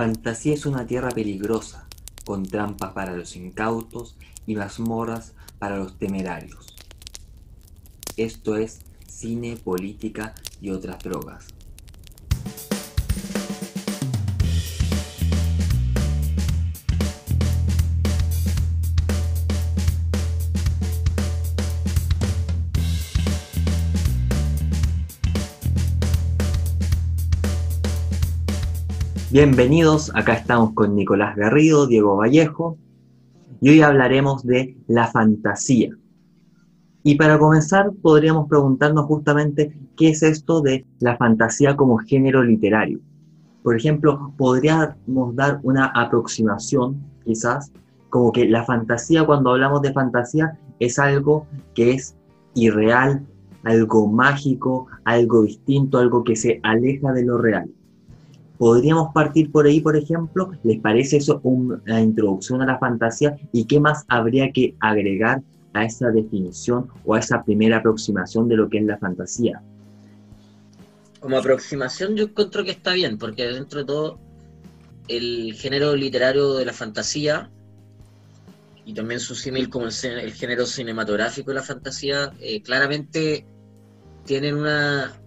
Fantasía es una tierra peligrosa, con trampas para los incautos y mazmorras para los temerarios. Esto es cine, política y otras drogas. Bienvenidos, acá estamos con Nicolás Garrido, Diego Vallejo, y hoy hablaremos de la fantasía. Y para comenzar, podríamos preguntarnos justamente qué es esto de la fantasía como género literario. Por ejemplo, podríamos dar una aproximación, quizás, como que la fantasía, cuando hablamos de fantasía, es algo que es irreal, algo mágico, algo distinto, algo que se aleja de lo real. Podríamos partir por ahí, por ejemplo. ¿Les parece eso una introducción a la fantasía? ¿Y qué más habría que agregar a esa definición o a esa primera aproximación de lo que es la fantasía? Como aproximación yo encuentro que está bien, porque dentro de todo el género literario de la fantasía y también su símil como el, género cinematográfico de la fantasía, eh, claramente tienen una,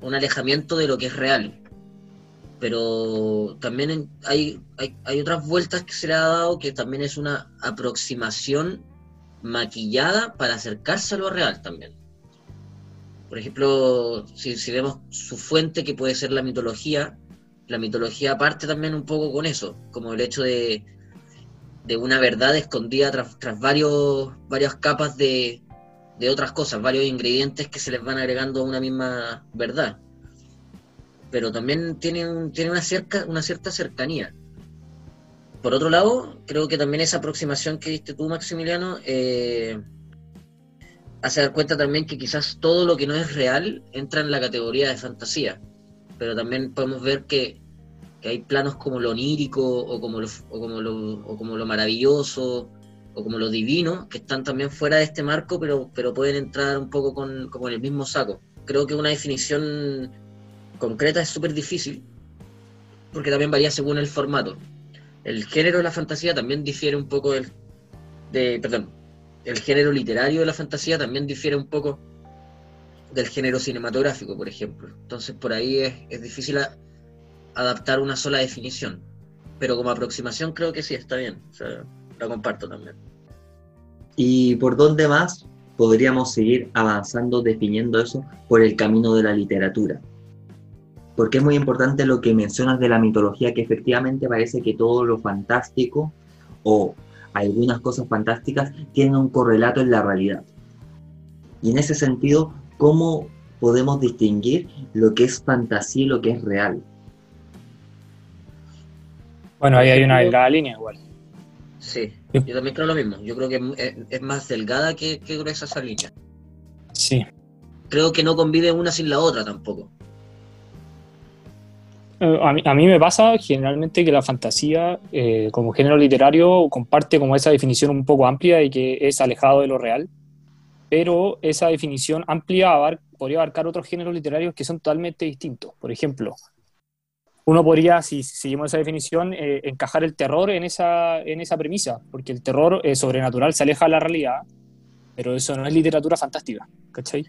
un alejamiento de lo que es real pero también hay, hay, otras vueltas que se le ha dado que también es una aproximación maquillada para acercarse a lo real también. Por ejemplo, si, vemos su fuente, que puede ser la mitología, la mitología parte también un poco con eso, como el hecho de, de una verdad escondida tras, tras varios, varias capas de, de otras cosas, varios ingredientes que se les van agregando a una misma verdad pero también tiene, tiene una, cerca, una cierta cercanía. Por otro lado, creo que también esa aproximación que diste tú, Maximiliano, eh, hace dar cuenta también que quizás todo lo que no es real entra en la categoría de fantasía, pero también podemos ver que, hay planos como lo onírico o como lo, o como lo, o como lo maravilloso o como lo divino, que están también fuera de este marco, pero, pero pueden entrar un poco con, como en el mismo saco. Creo que una definición concreta es súper difícil, porque también varía según el formato. El género de la fantasía también difiere un poco del, de, perdón, el género literario de la fantasía también difiere un poco del género cinematográfico, por ejemplo. Entonces por ahí es, difícil adaptar una sola definición. Pero como aproximación creo que sí, está bien. La comparto también. ¿Y por dónde más podríamos seguir avanzando definiendo eso por el camino de la literatura? Porque es muy importante lo que mencionas de la mitología, que efectivamente parece que todo lo fantástico o algunas cosas fantásticas tienen un correlato en la realidad. Y en ese sentido, ¿cómo podemos distinguir lo que es fantasía y lo que es real? Bueno, ahí hay una delgada línea igual. Sí, yo también creo lo mismo. Yo creo que es, más delgada que, que gruesa esa línea. Sí. Creo que no convive una sin la otra tampoco. Eh, a mí, me pasa generalmente que la fantasía eh, como género literario comparte como esa definición un poco amplia y que es alejado de lo real, pero esa definición amplia podría abarcar otros géneros literarios que son totalmente distintos. Por ejemplo, uno podría, si, seguimos esa definición, eh, encajar el terror en esa, en esa premisa, porque el terror sobrenatural se aleja de la realidad, pero eso no es literatura fantástica, ¿cachai?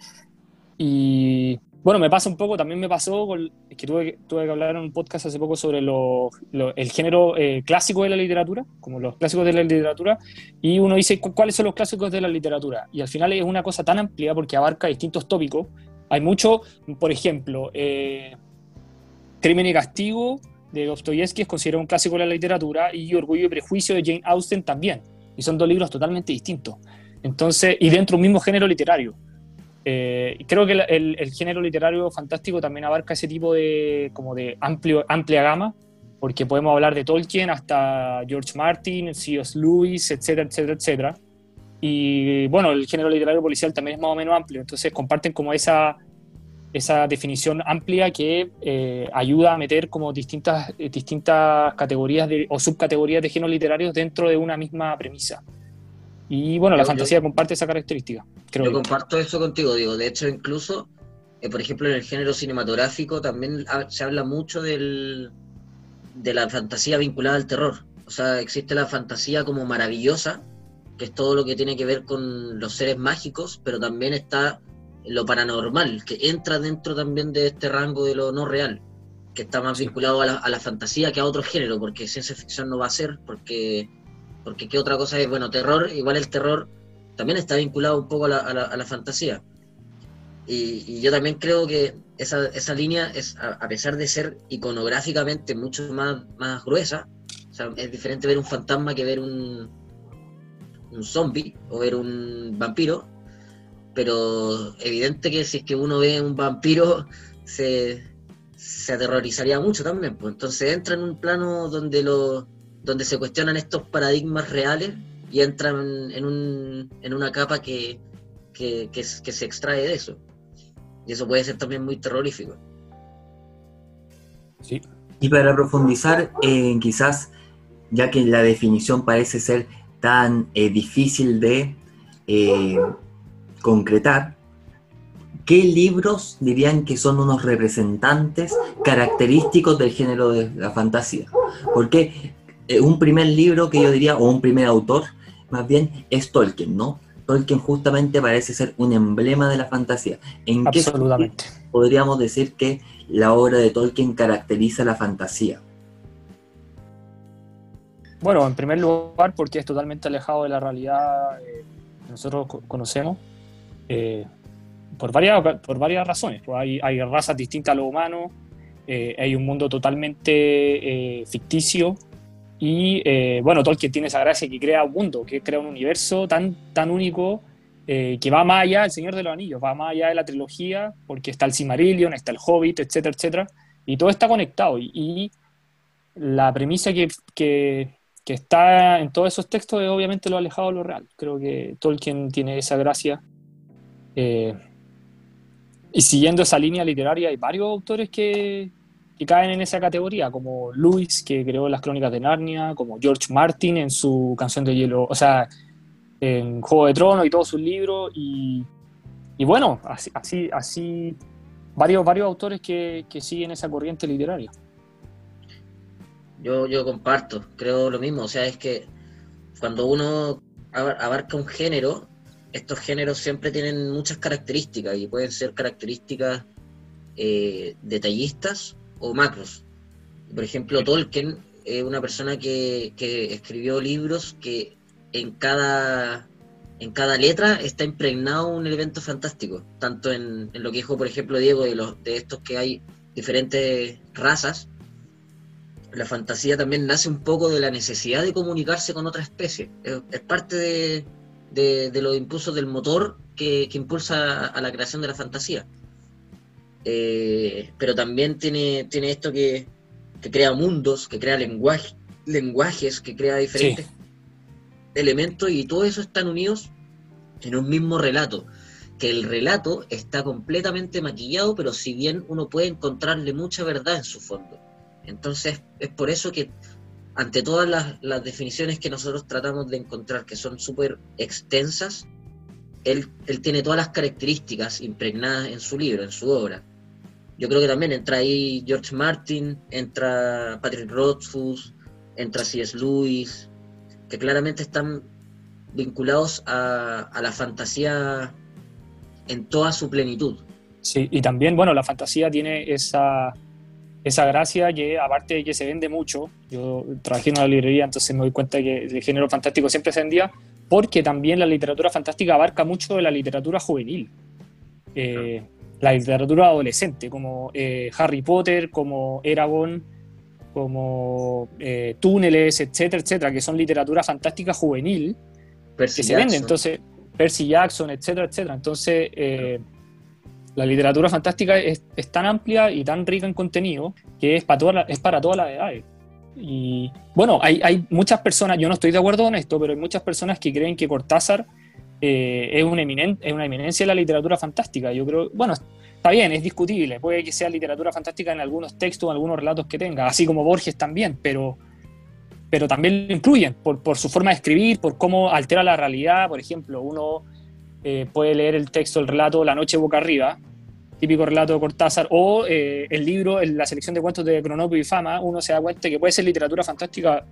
Y bueno, me pasa un poco, también me pasó, con, que tuve, tuve que hablar en un podcast hace poco sobre el género eh, clásico de la literatura, como los clásicos de la literatura, y uno dice cuáles son los clásicos de la literatura. Y al final es una cosa tan amplia porque abarca distintos tópicos. Hay mucho, por ejemplo, eh, Crimen y Castigo de Dostoyevsky es considerado un clásico de la literatura y Orgullo y Prejuicio de Jane Austen también. Y son dos libros totalmente distintos. Entonces, y dentro de un mismo género literario. Eh, creo que el, género literario fantástico también abarca ese tipo de, como de amplio, amplia gama, porque podemos hablar de Tolkien hasta George Martin, C.S. Lewis, etcétera, etcétera, etcétera. Y bueno, el género literario policial también es más o menos amplio, entonces comparten como esa, esa definición amplia que eh, ayuda a meter como distintas, distintas categorías de, o subcategorías de géneros literarios dentro de una misma premisa. Y bueno, la fantasía comparte esa característica. yo comparto eso contigo, digo. De hecho, incluso, eh, por ejemplo, en el género cinematográfico también se habla mucho del, de la fantasía vinculada al terror. O sea, existe la fantasía como maravillosa, que es todo lo que tiene que ver con los seres mágicos, pero también está lo paranormal, que entra dentro también de este rango de lo no real, que está más vinculado a la, a la fantasía que a otro género, porque ciencia ficción no va a ser, porque, porque qué otra cosa es, bueno, terror, igual el terror también está vinculado un poco a la, a la, fantasía. Y, yo también creo que esa, esa línea es, a, a, pesar de ser iconográficamente mucho más, más gruesa, o sea, es diferente ver un fantasma que ver un, un zombie o ver un vampiro, pero evidente que si es que uno ve un vampiro se, se aterrorizaría mucho también. Pues. Entonces entra en un plano donde, lo, donde se cuestionan estos paradigmas reales y entran en, un, en una capa que, que, que, que se extrae de eso. Y eso puede ser también muy terrorífico. Sí. Y para profundizar, eh, quizás, ya que la definición parece ser tan eh, difícil de eh, concretar, ¿qué libros dirían que son unos representantes característicos del género de la fantasía? Porque un primer libro que yo diría, o un primer autor, más bien es Tolkien, ¿no? Tolkien justamente parece ser un emblema de la fantasía. ¿En Absolutamente. qué podríamos decir que la obra de Tolkien caracteriza la fantasía? Bueno, en primer lugar porque es totalmente alejado de la realidad eh, que nosotros conocemos, eh, por, varias, por varias razones. Pues hay, hay, razas distintas a lo humano, eh, hay un mundo totalmente ficticio, y eh, bueno, Tolkien tiene esa gracia que crea un mundo, que crea un universo tan, tan único eh, que va más allá del Señor de los Anillos, va más allá de la trilogía, porque está el Silmarillion, está el Hobbit, etcétera, etcétera, y todo está conectado. Y, y la premisa que, que, que, está en todos esos textos es obviamente lo alejado de lo real. Creo que Tolkien tiene esa gracia. Eh, y siguiendo esa línea literaria, hay varios autores que, que caen en esa categoría, como Lewis, que creó las crónicas de Narnia, como George Martin en su canción de hielo, o sea, en Juego de Tronos y todos sus libros, y, y bueno, así, así, así varios, varios autores que, que, siguen esa corriente literaria. Yo, yo comparto, creo lo mismo, o sea, es que cuando uno abarca un género, estos géneros siempre tienen muchas características y pueden ser características eh, detallistas o macros. Por ejemplo, Tolkien es una persona que, que, escribió libros que en cada, en cada letra está impregnado un elemento fantástico, tanto en, en lo que dijo, por ejemplo, Diego, de, los, de estos que hay diferentes razas. La fantasía también nace un poco de la necesidad de comunicarse con otra especie. Es, es parte de, de, de, los impulsos del motor que, que impulsa a la creación de la fantasía. Eh, pero también tiene, tiene esto que, que, crea mundos, que crea lenguaje, lenguajes, que crea diferentes sí. elementos y todo eso están unidos en un mismo relato. Que el relato está completamente maquillado, pero si bien uno puede encontrarle mucha verdad en su fondo. Entonces es por eso que ante todas las, las definiciones que nosotros tratamos de encontrar, que son súper extensas, él, él, tiene todas las características impregnadas en su libro, en su obra. Yo creo que también entra ahí George Martin, entra Patrick Rothfuss, entra C.S. Lewis, que claramente están vinculados a, a, la fantasía en toda su plenitud. Sí, y también, bueno, la fantasía tiene esa, esa gracia que, aparte de que se vende mucho, yo trabajé en una librería, entonces me doy cuenta que el género fantástico siempre se vendía, porque también la literatura fantástica abarca mucho de la literatura juvenil. Eh, la literatura adolescente, como eh, Harry Potter, como Eragon, como eh, Túneles, etcétera, etcétera, que son literatura fantástica juvenil Percy que se Jackson. vende. Entonces, Percy Jackson, etcétera, etcétera. Entonces, eh, la literatura fantástica es, es, tan amplia y tan rica en contenido que es para, toda la, es para todas las edades. Y bueno, hay, hay, muchas personas, yo no estoy de acuerdo con esto, pero hay muchas personas que creen que Cortázar eh, es, una es una eminencia de la literatura fantástica. Yo creo, bueno, está bien, es discutible, puede que sea literatura fantástica en algunos textos, en algunos relatos que tenga, así como Borges también, pero, pero también lo incluyen por, por su forma de escribir, por cómo altera la realidad. Por ejemplo, uno eh, puede leer el texto, el relato La noche boca arriba, típico relato de Cortázar, o eh, el libro, la selección de cuentos de Cronopio y Fama, uno se da cuenta que puede ser literatura fantástica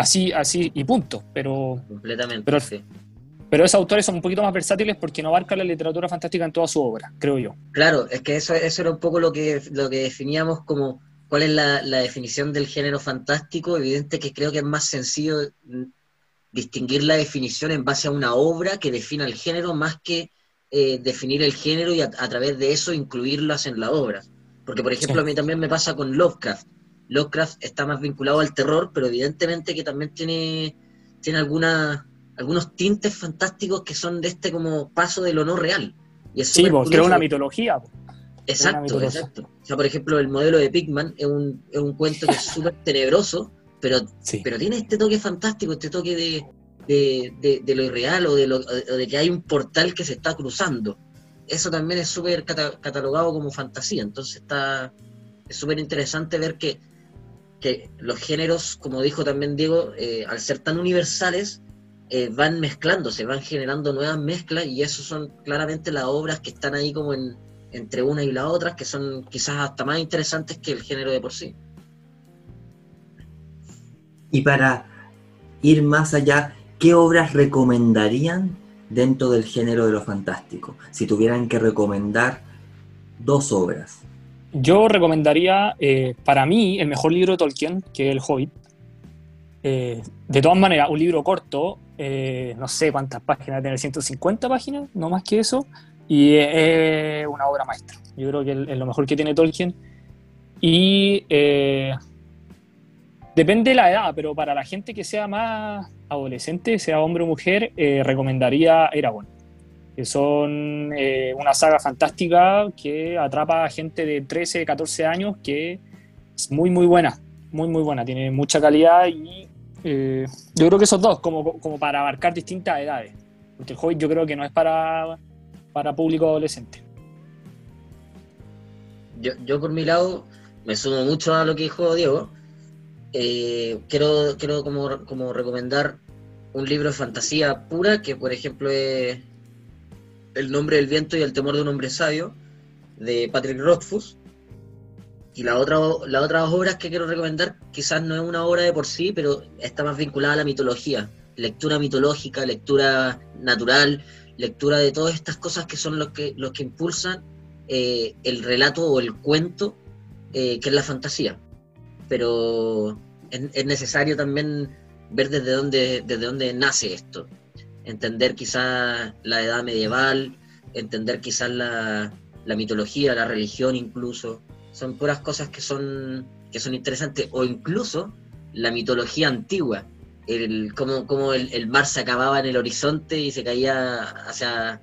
así, así y punto. Pero, Completamente. Pero- sí. pero esos autores son un poquito más versátiles porque no abarcan la literatura fantástica en toda su obra, creo yo. Claro, es que eso, eso era un poco lo que, lo que definíamos como cuál es la, la definición del género fantástico. Evidente que creo que es más sencillo distinguir la definición en base a una obra que defina el género más que eh, definir el género y a, a través de eso incluirlas en la obra. Porque, por ejemplo, Sí. a mí también me pasa con Lovecraft. Lovecraft está más vinculado al terror, pero evidentemente que también tiene, tiene alguna, algunos tintes fantásticos que son de este como paso de lo no real. Y es Sí, súper pues, creo una mitología. po. Exacto, exacto. O sea, por ejemplo, el modelo de Pigman es un, es un cuento que es súper tenebroso, pero, Sí. pero tiene este toque fantástico, este toque de, de, de- de lo irreal o de, lo, o de que hay un portal que se está cruzando. Eso también es súper cata- catalogado como fantasía, entonces está es súper interesante ver que, que los géneros, como dijo también Diego, eh, al ser tan universales, eh, van mezclándose, van generando nuevas mezclas y eso son claramente las obras que están ahí como en, entre una y la otra, que son quizás hasta más interesantes que el género de por sí. Y para ir más allá, ¿qué obras recomendarían dentro del género de lo fantástico? Si tuvieran que recomendar dos obras. Yo recomendaría, eh, para mí, el mejor libro de Tolkien, que es El Hobbit. Eh, de todas maneras, un libro corto, eh, no sé cuántas páginas, tiene 150 páginas, no más que eso, y es una obra maestra. Yo creo que es es lo mejor que tiene Tolkien. Y eh, depende de la edad, pero para la gente que sea más adolescente, sea hombre o mujer, eh, recomendaría Eragon que son eh, una saga fantástica que atrapa a gente de 13, 14 años, que es muy, muy buena, muy, muy buena, tiene mucha calidad y eh, yo creo que esos dos, como, como para abarcar distintas edades, porque el Hobbit yo creo que no es para, para público adolescente. Yo, yo por mi lado me sumo mucho a lo que dijo Diego. Eh, quiero quiero como, como recomendar un libro de fantasía pura, que por ejemplo es El nombre del viento y el temor de un hombre sabio, de Patrick Rothfuss. Y la otra, las otras obras que quiero recomendar, quizás no es una obra de por sí, pero está más vinculada a la mitología. Lectura mitológica, lectura natural, lectura de todas estas cosas que son los que, los que impulsan eh, el relato o el cuento eh, que es la fantasía. Pero es, es necesario también ver desde dónde, desde dónde nace esto. Entender quizás la edad medieval, entender quizás la, la mitología, la religión incluso. Son puras cosas que son, que son interesantes. O incluso la mitología antigua. El, cómo, cómo el, mar se acababa en el horizonte y se caía hacia,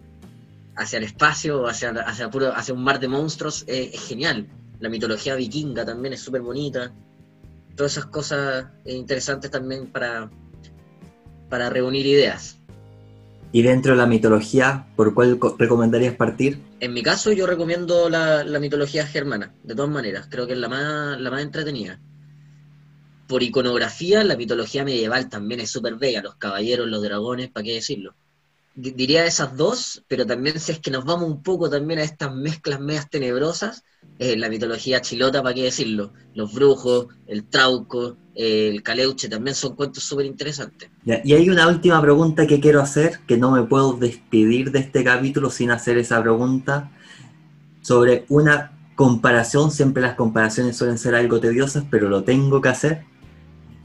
hacia el espacio, hacia, hacia, puro, hacia un mar de monstruos, es genial. La mitología vikinga también es súper bonita. Todas esas cosas eh, interesantes también para, para reunir ideas. Y dentro de la mitología, ¿por cuál co- recomendarías partir? En mi caso, yo recomiendo la, la mitología germana, de todas maneras. Creo que es la más, la más entretenida. Por iconografía, la mitología medieval también es súper bella. Los caballeros, los dragones, ¿para qué decirlo? Di- Diría esas dos, pero también si es que nos vamos un poco también a estas mezclas medias tenebrosas, eh, la mitología chilota, ¿para qué decirlo? Los brujos, el trauco, el caleuche, también son cuentos súper interesantes. Y hay una última pregunta que quiero hacer, que no me puedo despedir de este capítulo sin hacer esa pregunta, sobre una comparación, siempre las comparaciones suelen ser algo tediosas, pero lo tengo que hacer,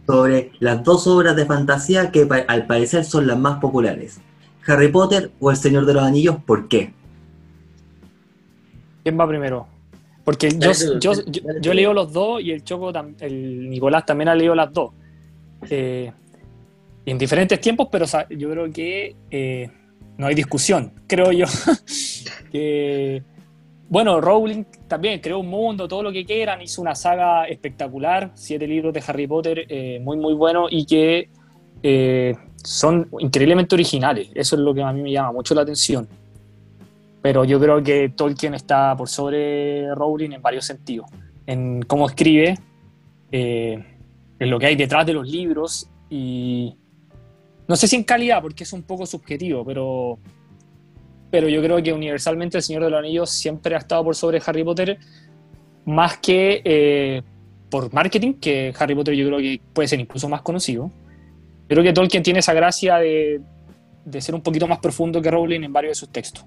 sobre las dos obras de fantasía que al parecer son las más populares, Harry Potter o El Señor de los Anillos, ¿por qué? ¿Quién va primero? Porque yo, yo, yo, yo leo los dos y el Choco, el Nicolás también ha leído las dos. Eh, en diferentes tiempos, pero o sea, yo creo que eh, no hay discusión, creo yo. que, bueno, Rowling también creó un mundo, todo lo que quieran, hizo una saga espectacular, siete libros de Harry Potter eh, muy, muy buenos y que eh, son increíblemente originales. Eso es lo que a mí me llama mucho la atención pero yo creo que Tolkien está por sobre Rowling en varios sentidos. En cómo escribe, eh, en lo que hay detrás de los libros y no sé si en calidad, porque es un poco subjetivo, pero pero yo creo que universalmente El Señor de los Anillos siempre ha estado por sobre Harry Potter, más que eh, por marketing, que Harry Potter yo creo que puede ser incluso más conocido. Creo que Tolkien tiene esa gracia de, de ser un poquito más profundo que Rowling en varios de sus textos.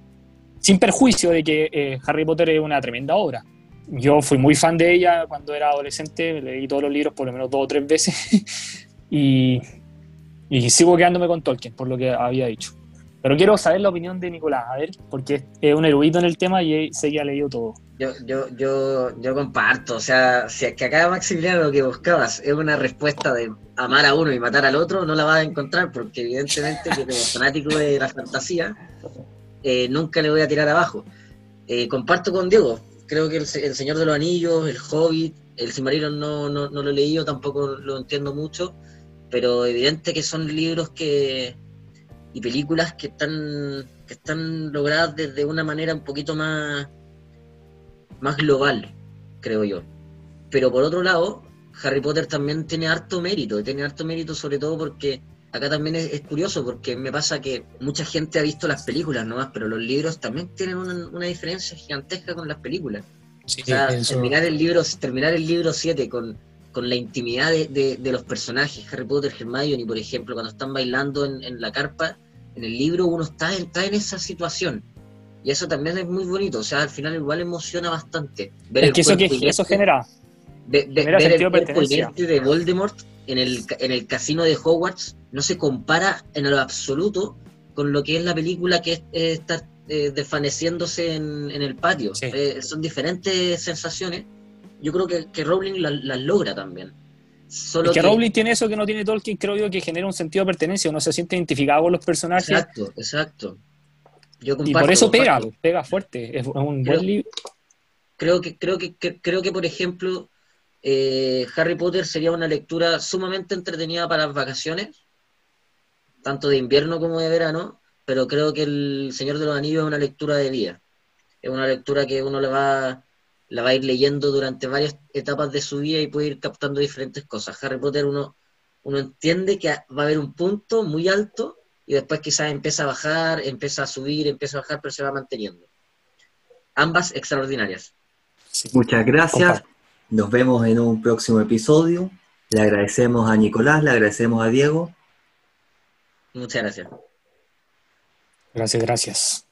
Sin perjuicio de que eh, Harry Potter es una tremenda obra. Yo fui muy fan de ella cuando era adolescente, leí todos los libros por lo menos dos o tres veces y, y sigo quedándome con Tolkien, por lo que había dicho. Pero quiero saber la opinión de Nicolás, a ver, porque es un erudito en el tema y sé que ha leído todo. Yo, yo, yo, yo comparto, o sea, si es que acá Maximiliano lo que buscabas es una respuesta de amar a uno y matar al otro, no la vas a encontrar, porque evidentemente yo como fanático de la fantasía, eh, nunca le voy a tirar abajo. Eh, comparto con Diego, creo que el, Señor de los Anillos, el Hobbit, el Silmarillion no, no, no lo he leído, tampoco lo entiendo mucho, pero evidente que son libros que y películas que están, que están logradas desde una manera un poquito más, más global, creo yo. Pero por otro lado, Harry Potter también tiene harto mérito, tiene harto mérito sobre todo porque acá también es, curioso, porque me pasa que mucha gente ha visto las películas nomás, pero los libros también tienen una, diferencia gigantesca con las películas. o sea, terminar el libro, terminar el libro 7 con con la intimidad de, de, los personajes, Harry Potter, Hermione, por ejemplo, cuando están bailando en, en, la carpa, en el libro uno está, está en esa situación. Y eso también es muy bonito, o sea, al final igual emociona bastante. Ver es que eso, que eso genera. ver el cuerpo de Voldemort en el, en el casino de Hogwarts no se compara en lo absoluto con lo que es la película que está eh, desvaneciéndose en, el patio. Eh, son diferentes sensaciones. Yo creo que, que Rowling las logra también. Solo que, Rowling tiene eso que no tiene Tolkien, creo yo, que genera un sentido de pertenencia, uno se siente identificado con los personajes. Exacto, exacto. y por eso pega, pega fuerte, es un creo, buen libro. Creo que, creo que, creo que por ejemplo, eh, Harry Potter sería una lectura sumamente entretenida para las vacaciones, tanto de invierno como de verano, pero creo que El Señor de los Anillos es una lectura de día. Es una lectura que uno le va la va a ir leyendo durante varias etapas de su vida y puede ir captando diferentes cosas. Harry Potter uno, uno entiende que va a haber un punto muy alto y después quizás empieza a bajar, empieza a subir, empieza a bajar, pero se va manteniendo. Ambas extraordinarias. Muchas gracias. Nos vemos en un próximo episodio. Le agradecemos a Nicolás, le agradecemos a Diego. Muchas gracias. Gracias, gracias.